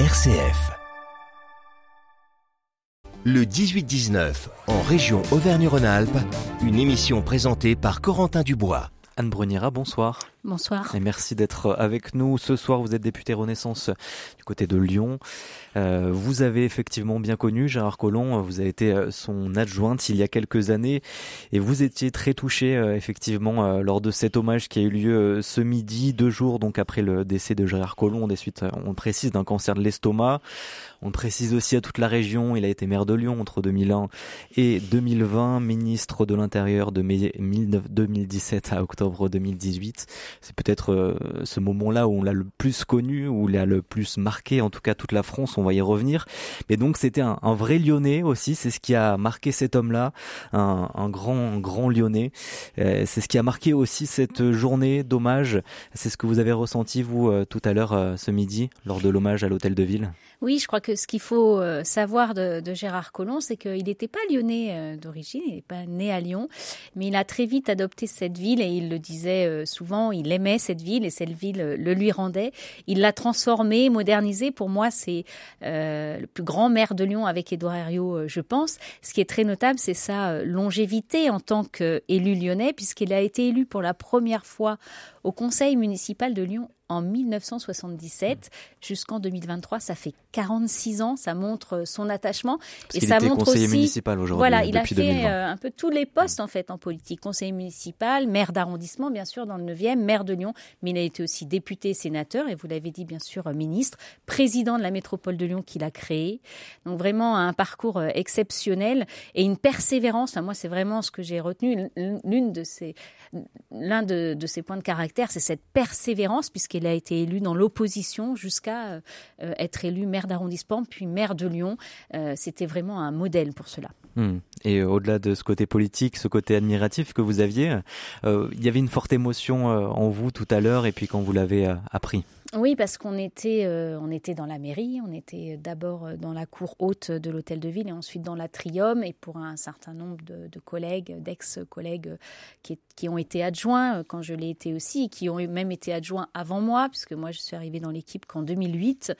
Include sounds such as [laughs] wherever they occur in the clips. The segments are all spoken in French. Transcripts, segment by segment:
RCF. Le 18-19, en région Auvergne-Rhône-Alpes, une émission présentée par Corentin Dubois. Anne Brunira, bonsoir. Bonsoir. Et merci d'être avec nous. Ce soir, vous êtes député Renaissance du côté de Lyon. Euh, vous avez effectivement bien connu Gérard Collomb. Vous avez été euh, son adjointe il y a quelques années et vous étiez très touché euh, effectivement lors de cet hommage qui a eu lieu ce midi, deux jours donc après le décès de Gérard Collomb, des suites, on précise, d'un cancer de l'estomac. On précise aussi à toute la région, il a été maire de Lyon entre 2001 et 2020, ministre de l'Intérieur de 2017 à octobre 2018 c'est peut-être euh, ce moment-là où on l'a le plus connu, où il a le plus marqué, en tout cas toute la France, on va y revenir. Mais donc c'était un, vrai Lyonnais aussi, c'est ce qui a marqué cet homme-là, un, grand, grand Lyonnais. Euh, c'est ce qui a marqué aussi cette journée d'hommage. C'est ce que vous avez ressenti, vous, euh, tout à l'heure, ce midi, lors de l'hommage à l'hôtel de ville? Oui, je crois que ce qu'il faut savoir de, Gérard Collomb, c'est qu'il n'était pas lyonnais d'origine, il n'est pas né à Lyon, mais il a très vite adopté cette ville et il le disait souvent, aimait cette ville et cette ville le lui rendait. Il l'a transformée, modernisée. Pour moi, c'est euh, le plus grand maire de Lyon avec Édouard Herriot, euh, je pense. Ce qui est très notable, c'est sa euh, longévité en tant qu'élu lyonnais, puisqu'il a été élu pour la première fois au conseil municipal de Lyon en 1977 jusqu'en 2023. Ça fait 46 ans. Ça montre son attachement et ça montre conseiller aussi. municipal aujourd'hui. Voilà, il a fait euh, un peu tous les postes en fait en politique. Conseiller municipal, maire d'arrondissement bien sûr dans le 9e, maire de Lyon, mais il a été aussi député, sénateur et vous l'avez dit bien sûr ministre, président de la métropole de Lyon qu'il a créé. Donc vraiment un parcours euh, exceptionnel et une persévérance. moi, c'est vraiment ce que j'ai retenu. L'une de ces, l'un de, de ses points de caractère, c'est cette persévérance puisque il a été élu dans l'opposition jusqu'à euh, être élu maire d'arrondissement, puis maire de Lyon. Euh, c'était vraiment un modèle pour cela. Hmm. Et au-delà de ce côté politique, ce côté admiratif que vous aviez, euh, il y avait une forte émotion en vous tout à l'heure et puis quand vous l'avez appris. Oui, parce qu'on était, euh, on était dans la mairie, on était d'abord euh, dans la cour haute de l'hôtel de ville et ensuite dans l'atrium. Et pour un certain nombre de, collègues, d'ex-collègues qui, qui, ont été adjoints euh, quand je l'ai été aussi, qui ont même été adjoints avant moi, puisque moi je suis arrivée dans l'équipe qu'en 2008,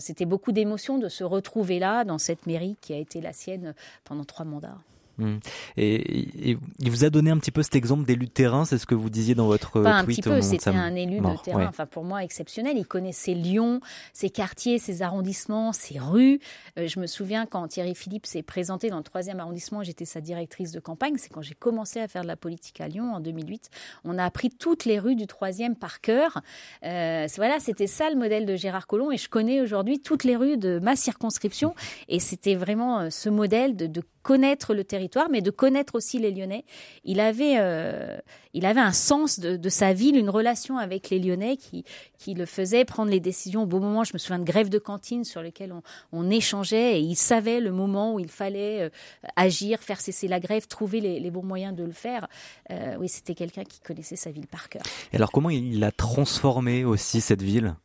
c'était beaucoup d'émotions de se retrouver là, dans cette mairie qui a été la sienne pendant trois mandats. Hmm. Et, il vous a donné un petit peu cet exemple d'élu de terrain, c'est ce que vous disiez dans votre Pas un petit peu, c'était un élu de terrain, enfin pour moi exceptionnel. Il connaissait Lyon, ses quartiers, ses arrondissements, ses rues. Euh, je me souviens quand Thierry Philippe s'est présenté dans le troisième arrondissement, j'étais sa directrice de campagne. C'est quand j'ai commencé à faire de la politique à Lyon en 2008. On a appris toutes les rues du troisième par cœur. Euh, voilà, c'était ça le modèle de Gérard Collomb et je connais aujourd'hui toutes les rues de ma circonscription. Et c'était vraiment euh, ce modèle de, de connaître le territoire, mais de connaître aussi les Lyonnais. Il avait, euh, il avait un sens de, sa ville, une relation avec les Lyonnais qui, qui le faisait prendre les décisions au bon moment. Je me souviens de grèves de cantine sur lesquelles on, échangeait et il savait le moment où il fallait euh, agir, faire cesser la grève, trouver les, bons moyens de le faire. Euh, oui, c'était quelqu'un qui connaissait sa ville par cœur. Et alors comment il a transformé aussi cette ville?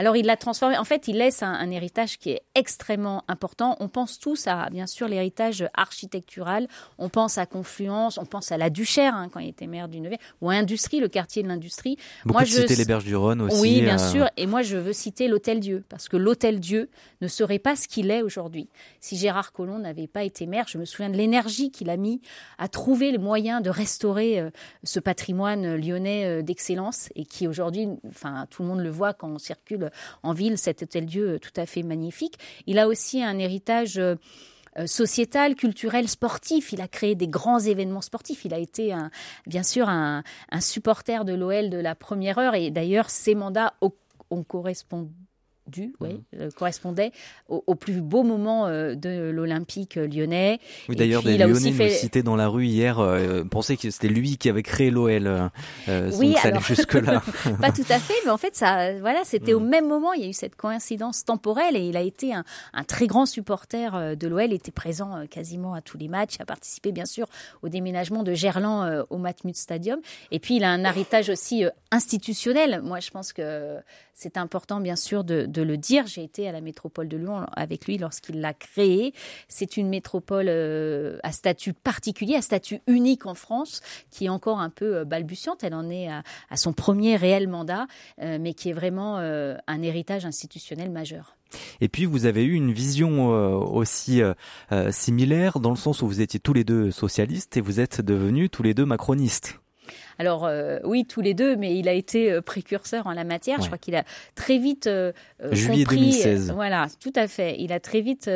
Alors il l'a transformé. En fait, il laisse un, héritage qui est extrêmement important. On pense tous à, bien sûr, l'héritage architectural. On pense à Confluence, on pense à la Duchère hein, quand il était maire du 9 ou à Industrie, le quartier de l'industrie. Moi, je citer les Berges du Rhône aussi. Oui, bien euh, sûr. Et moi, je veux citer l'Hôtel Dieu parce que l'Hôtel Dieu ne serait pas ce qu'il est aujourd'hui. Si Gérard Collomb n'avait pas été maire, je me souviens de l'énergie qu'il a mis à trouver le moyen de restaurer euh, ce patrimoine lyonnais euh, d'excellence et qui aujourd'hui, enfin, tout le monde le voit quand on circule en ville, cet hôtel-dieu tout à fait magnifique. Il a aussi un héritage euh, sociétal, culturel, sportif. Il a créé des grands événements sportifs. Il a été bien sûr un, supporter de l'OL de la première heure et d'ailleurs ses mandats ont correspondu oui, mhm. euh, correspondait au, plus beau moment euh, de l'Olympique lyonnais. Oui, d'ailleurs, des Lyonnais fait... cité dans la rue hier euh, pensaient que c'était lui qui avait créé l'OL. oui, ça alors... jusque-là. [laughs] pas tout à fait, mais en fait, ça, voilà, c'était au mhm. même moment. Il y a eu cette coïncidence temporelle et il a été un, un très grand supporter de l'OL, était présent quasiment à tous les matchs, a participé bien sûr au déménagement de Gerland au Matmut Stadium. Et puis, il a un héritage aussi institutionnel. Moi, je pense que c'est important, bien sûr, de de le dire. J'ai été à la métropole de Lyon avec lui lorsqu'il l'a créée. C'est une métropole à statut particulier, à statut unique en France, qui est encore un peu balbutiante. Elle en est à, à son premier réel mandat, mais qui est vraiment un héritage institutionnel majeur. Et puis vous avez eu une vision euh, aussi euh, euh, similaire dans le sens où vous étiez tous les deux socialistes et vous êtes devenus tous les deux macronistes. Alors oui, tous les deux, mais il a été précurseur en la matière. Je crois qu'il a très vite Juillet compris. 2016. voilà, tout à fait. Il a très vite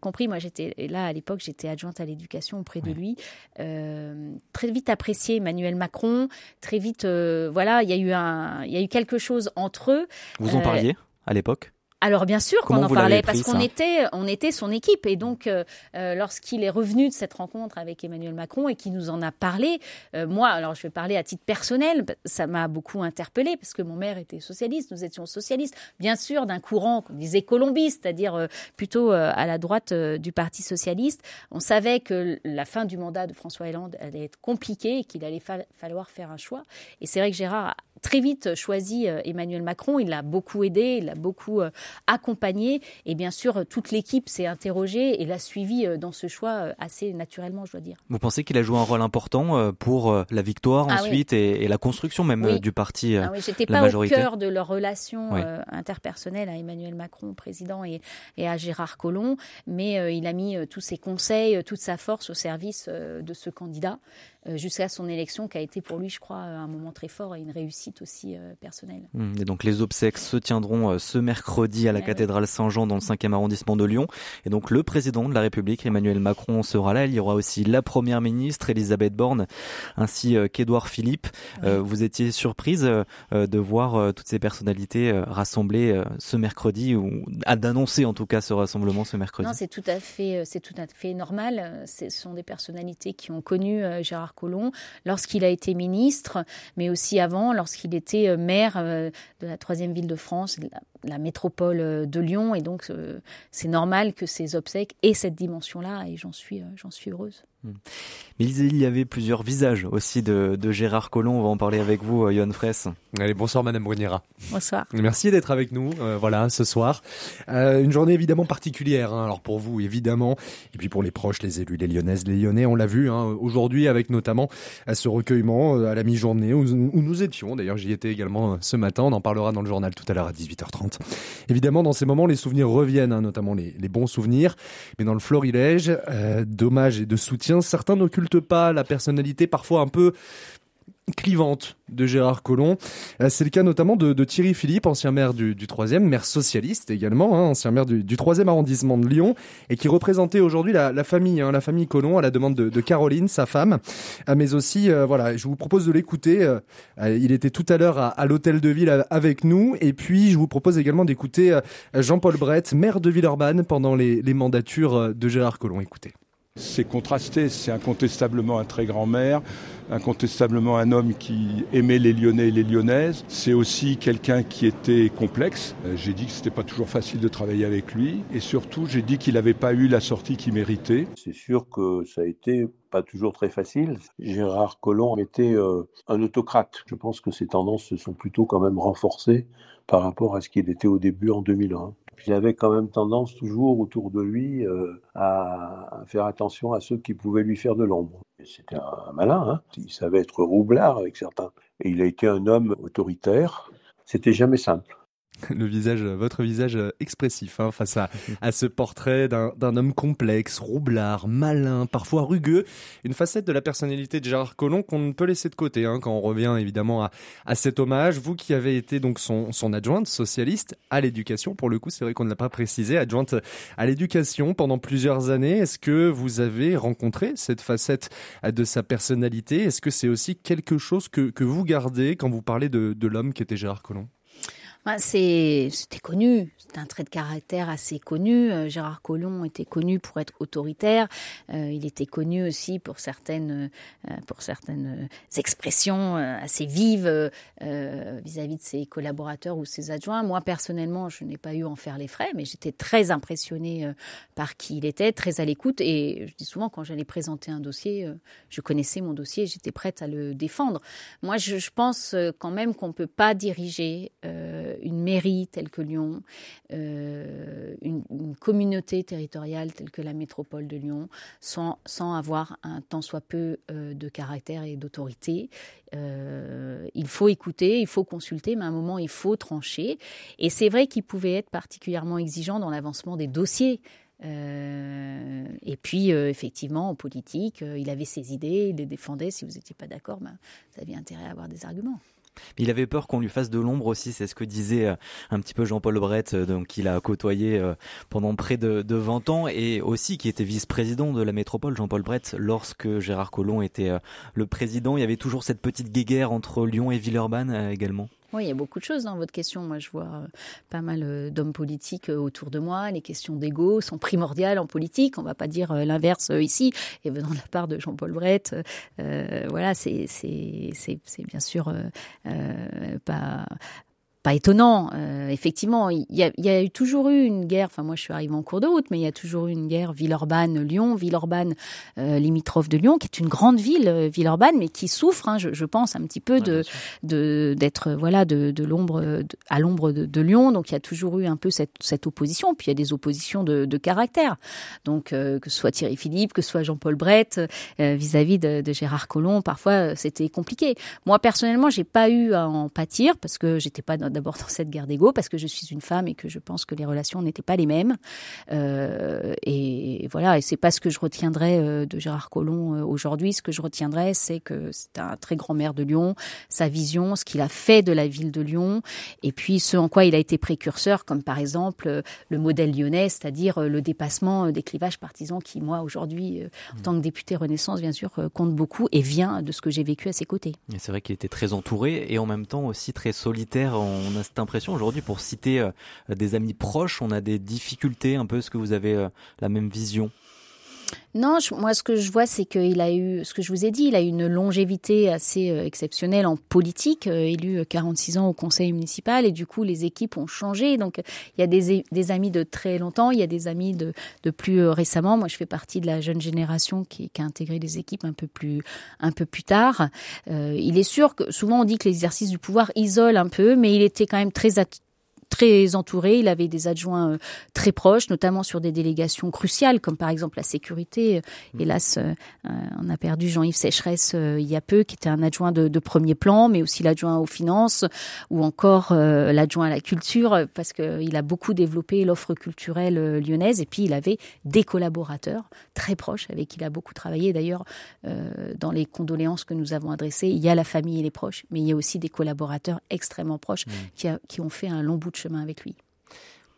compris. Moi, j'étais là à l'époque, j'étais adjointe à l'éducation auprès de lui. très vite apprécié Emmanuel Macron. Très vite, voilà, il y a eu un, il y a eu quelque chose entre eux. Vous en parliez à l'époque? Alors bien sûr qu'on en parlait parce qu'on était, on était son équipe et donc euh, euh, lorsqu'il est revenu de cette rencontre avec Emmanuel Macron et qu'il nous en a parlé, euh, moi alors je vais parler à titre personnel, ça m'a beaucoup interpellé parce que mon maire était socialiste, nous étions socialistes, bien sûr d'un courant qu'on disait colombiste, c'est-à-dire plutôt à la droite du Parti socialiste. On savait que la fin du mandat de François Hollande allait être compliquée et qu'il allait falloir faire un choix. Et c'est vrai que Gérard très vite choisi euh, Emmanuel Macron. Il l'a beaucoup aidé, il l'a beaucoup euh, accompagné. Et bien sûr, toute l'équipe s'est interrogée et l'a suivi euh, dans ce choix assez naturellement, je dois dire. Vous pensez qu'il a joué un rôle important pour la victoire ah ensuite et, la construction même du parti ah oui, J'étais pas au cœur de leur relation interpersonnelle à Emmanuel Macron, président, et, et à Gérard Collomb, mais il a mis tous ses conseils, toute sa force au service de ce candidat. Euh, jusqu'à son élection, qui a été pour lui, je crois, un moment très fort et une réussite aussi euh, personnelle. Hum, et donc les obsèques se tiendront euh, ce mercredi à la cathédrale Saint-Jean dans le 5e arrondissement de Lyon. Et donc le président de la République, Emmanuel Macron, sera là. Il y aura aussi la première ministre, Elisabeth Borne, ainsi qu'Édouard Philippe. vous étiez surprise de voir toutes ces personnalités rassemblées ce mercredi ou d'annoncer en tout cas ce rassemblement ce mercredi. Non, c'est tout à fait, c'est tout à fait normal. Ce sont des personnalités qui ont connu Gérard Lorsqu'il a été ministre, mais aussi avant, lorsqu'il était euh, maire euh, de la troisième ville de France, la métropole euh, de Lyon. Et donc, c'est normal que ces obsèques aient cette dimension-là, et j'en suis heureuse. Hmm. Mais il y avait plusieurs visages aussi de, Gérard Collomb. On va en parler avec vous, Johan Fraisse. Allez, bonsoir Madame Bruniera. Bonsoir. Merci d'être avec nous, voilà, ce soir. une journée évidemment particulière, hein. alors pour vous évidemment, et puis pour les proches, les élus, les Lyonnaises, les Lyonnais, on l'a vu hein, aujourd'hui avec notamment à ce recueillement euh, à la mi-journée où, nous étions. D'ailleurs, j'y étais également euh, ce matin. On en parlera dans le journal tout à l'heure à 18h30. Évidemment, dans ces moments, les souvenirs reviennent, hein, notamment les, bons souvenirs. Mais dans le florilège euh, d'hommage et de soutien, certains n'occultent pas la personnalité parfois un peu clivante de Gérard Collomb. Euh, c'est le cas notamment de, Thierry Philippe, ancien maire du, du 3e, maire socialiste également, hein, ancien maire du, du 3e arrondissement de Lyon, et qui représentait aujourd'hui la, famille, hein, la famille Collomb, à la demande de, Caroline, sa femme. Euh, mais aussi, euh, voilà, je vous propose de l'écouter. il était tout à l'heure à, l'hôtel de ville avec nous, et puis je vous propose également d'écouter Jean-Paul Brett, maire de Villeurbanne, pendant les, les mandatures de Gérard Collomb. Écoutez. C'est contrasté, c'est incontestablement un très grand maire, incontestablement un homme qui aimait les Lyonnais et les Lyonnaises. C'est aussi quelqu'un qui était complexe. Euh, j'ai dit que c'était pas toujours facile de travailler avec lui et surtout j'ai dit qu'il n'avait pas eu la sortie qu'il méritait. C'est sûr que ça a été pas toujours très facile. Gérard Collomb était euh, un autocrate. Je pense que ces tendances se sont plutôt quand même renforcées par rapport à ce qu'il était au début en 2001 il avait quand même tendance toujours autour de lui euh, à, faire attention à ceux qui pouvaient lui faire de l'ombre. C'était un malin, hein il savait être roublard avec certains. Et il a été un homme autoritaire. C'était jamais simple. [laughs] le visage, votre visage expressif hein, face à, ce portrait d'un homme complexe, roublard, malin, parfois rugueux, une facette de la personnalité de Gérard Collomb qu'on ne peut laisser de côté hein, quand on revient évidemment à, à, cet hommage. Vous qui avez été donc son, son adjointe socialiste à l'éducation, pour le coup c'est vrai qu'on ne l'a pas précisé, adjointe à l'éducation pendant plusieurs années. Est-ce que vous avez rencontré cette facette de sa personnalité? Est-ce que c'est aussi quelque chose que, que vous gardez quand vous parlez de, de l'homme qui était Gérard Collomb? C'était connu, c'est un trait de caractère assez connu. Euh, Gérard Collomb était connu pour être autoritaire. Euh, il était connu aussi pour certaines, euh, pour certaines expressions assez vives vis-à-vis de ses collaborateurs ou ses adjoints. Moi, personnellement, je n'ai pas eu à en faire les frais, mais j'étais très impressionnée par qui il était, très à l'écoute. Et je dis souvent, quand j'allais présenter un dossier, je connaissais mon dossier, j'étais prête à le défendre. Moi, je, je pense quand même qu'on ne peut pas diriger une mairie telle que Lyon, une, communauté territoriale telle que la métropole de Lyon, sans, sans avoir un tant soit peu de caractère et d'autorité. il faut écouter, il faut consulter, mais à un moment, il faut trancher. Et c'est vrai qu'il pouvait être particulièrement exigeant dans l'avancement des dossiers. Euh, et puis, euh, effectivement, en politique, euh, il avait ses idées, il les défendait. Si vous n'étiez pas d'accord, ben, vous aviez intérêt à avoir des arguments. Il avait peur qu'on lui fasse de l'ombre aussi, c'est ce que disait un petit peu Jean-Paul Brett, donc qu'il a côtoyé pendant près de, de, 20 ans, et aussi qui était vice-président de la métropole, Jean-Paul Brett, lorsque Gérard Collomb était le président. Il y avait toujours cette petite guéguerre entre Lyon et Villeurbanne également. Oui, il y a beaucoup de choses dans votre question. Moi, je vois euh, pas mal euh, d'hommes politiques euh, autour de moi. Les questions d'ego sont primordiales en politique. On ne va pas dire l'inverse ici. Et venant de la part de Jean-Paul Brett, voilà, c'est bien sûr pas pas étonnant. Euh, effectivement, il y, a, y, a, eu toujours eu une guerre. Enfin, moi, je suis arrivée en cours de route, mais il y a toujours eu une guerre Villeurbanne-Lyon, Villeurbanne euh, limitrophe de Lyon, qui est une grande ville, euh, Villeurbanne, mais qui souffre, hein, je, je, pense, un petit peu de d'être voilà de, de l'ombre à l'ombre de, de, Lyon. Donc, il y a toujours eu un peu cette, cette opposition. Puis il y a des oppositions de, de caractère. Donc, euh, que ce soit Thierry Philippe, que ce soit Jean-Paul Brett vis-à-vis de, de, Gérard Collomb, parfois c'était compliqué. Moi, personnellement, j'ai pas eu à en pâtir parce que j'étais pas dans d'abord dans cette guerre d'ego parce que je suis une femme et que je pense que les relations n'étaient pas les mêmes. Euh, et voilà, et c'est pas ce que je retiendrai euh, de Gérard Collomb euh, aujourd'hui. Ce que je retiendrai, c'est que c'est un très grand maire de Lyon, sa vision, ce qu'il a fait de la ville de Lyon, et puis ce en quoi il a été précurseur, comme par exemple le modèle lyonnais, c'est-à-dire le dépassement des clivages partisans qui, moi, aujourd'hui, en mmh. tant que député Renaissance, bien sûr, compte beaucoup et vient de ce que j'ai vécu à ses côtés. C'est vrai qu'il était très entouré et en même temps aussi très solitaire en on a cette impression aujourd'hui, pour citer euh, des amis proches, on a des difficultés un peu. Est-ce que vous avez euh, la même vision? Non, moi ce que je vois, c'est qu'il a eu, ce que je vous ai dit, il a eu une longévité assez euh, exceptionnelle en politique, euh, élu 46 ans au conseil municipal, et du coup les équipes ont changé. Donc il y a des, amis de très longtemps, il y a des amis de, plus euh, récemment. Moi je fais partie de la jeune génération qui, qui a intégré les équipes un peu plus, un peu plus tard. il est sûr que souvent on dit que l'exercice du pouvoir isole un peu, mais il était quand même très très entouré. Il avait des adjoints euh, très proches, notamment sur des délégations cruciales, comme par exemple la sécurité. Mm. Hélas, euh, on a perdu Jean-Yves Sécheresse euh, il y a peu, qui était un adjoint de, de premier plan, mais aussi l'adjoint aux finances ou encore l'adjoint à la culture, parce qu'il a beaucoup développé l'offre culturelle lyonnaise. Et puis, il avait des collaborateurs très proches avec qui il a beaucoup travaillé. D'ailleurs, dans les condoléances que nous avons adressées, il y a la famille et les proches, mais il y a aussi des collaborateurs extrêmement proches mm. qui, qui ont fait un long bout de chemin avec lui.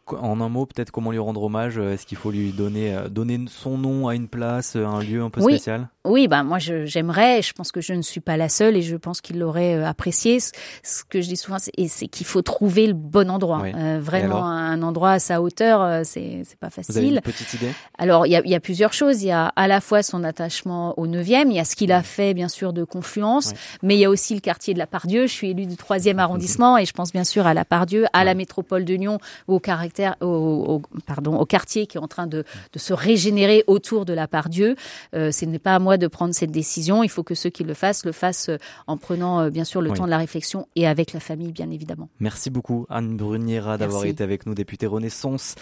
En un mot, peut-être comment lui rendre hommage Est-ce qu'il faut lui donner, euh, donner son nom à une place, un lieu un peu spécial? Oui, ben moi j'aimerais. Je, pense que je ne suis pas la seule et je pense qu'il l'aurait euh, apprécié. Ce, que je dis souvent, c'est qu'il faut trouver le bon endroit. Euh, vraiment un endroit à sa hauteur, c'est pas facile. Vous avez une petite idée? Alors il y a, y a, plusieurs choses. Il y a à la fois son attachement au 9e, il y a ce qu'il a fait bien sûr de Confluence, mais il y a aussi le quartier de la Pardieu. Je suis élue du 3e [laughs] arrondissement et je pense bien sûr à la Pardieu, à la métropole de Lyon, au caractère au, pardon, au quartier qui est en train de, se régénérer autour de la part Dieu. Euh, ce n'est pas à moi de prendre cette décision. Il faut que ceux qui le fassent le fassent euh, en prenant euh, bien sûr le temps de la réflexion et avec la famille, bien évidemment. Merci beaucoup Anne Bruniera d'avoir été avec nous, députée Renaissance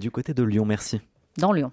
du côté de Lyon. Merci. Dans Lyon.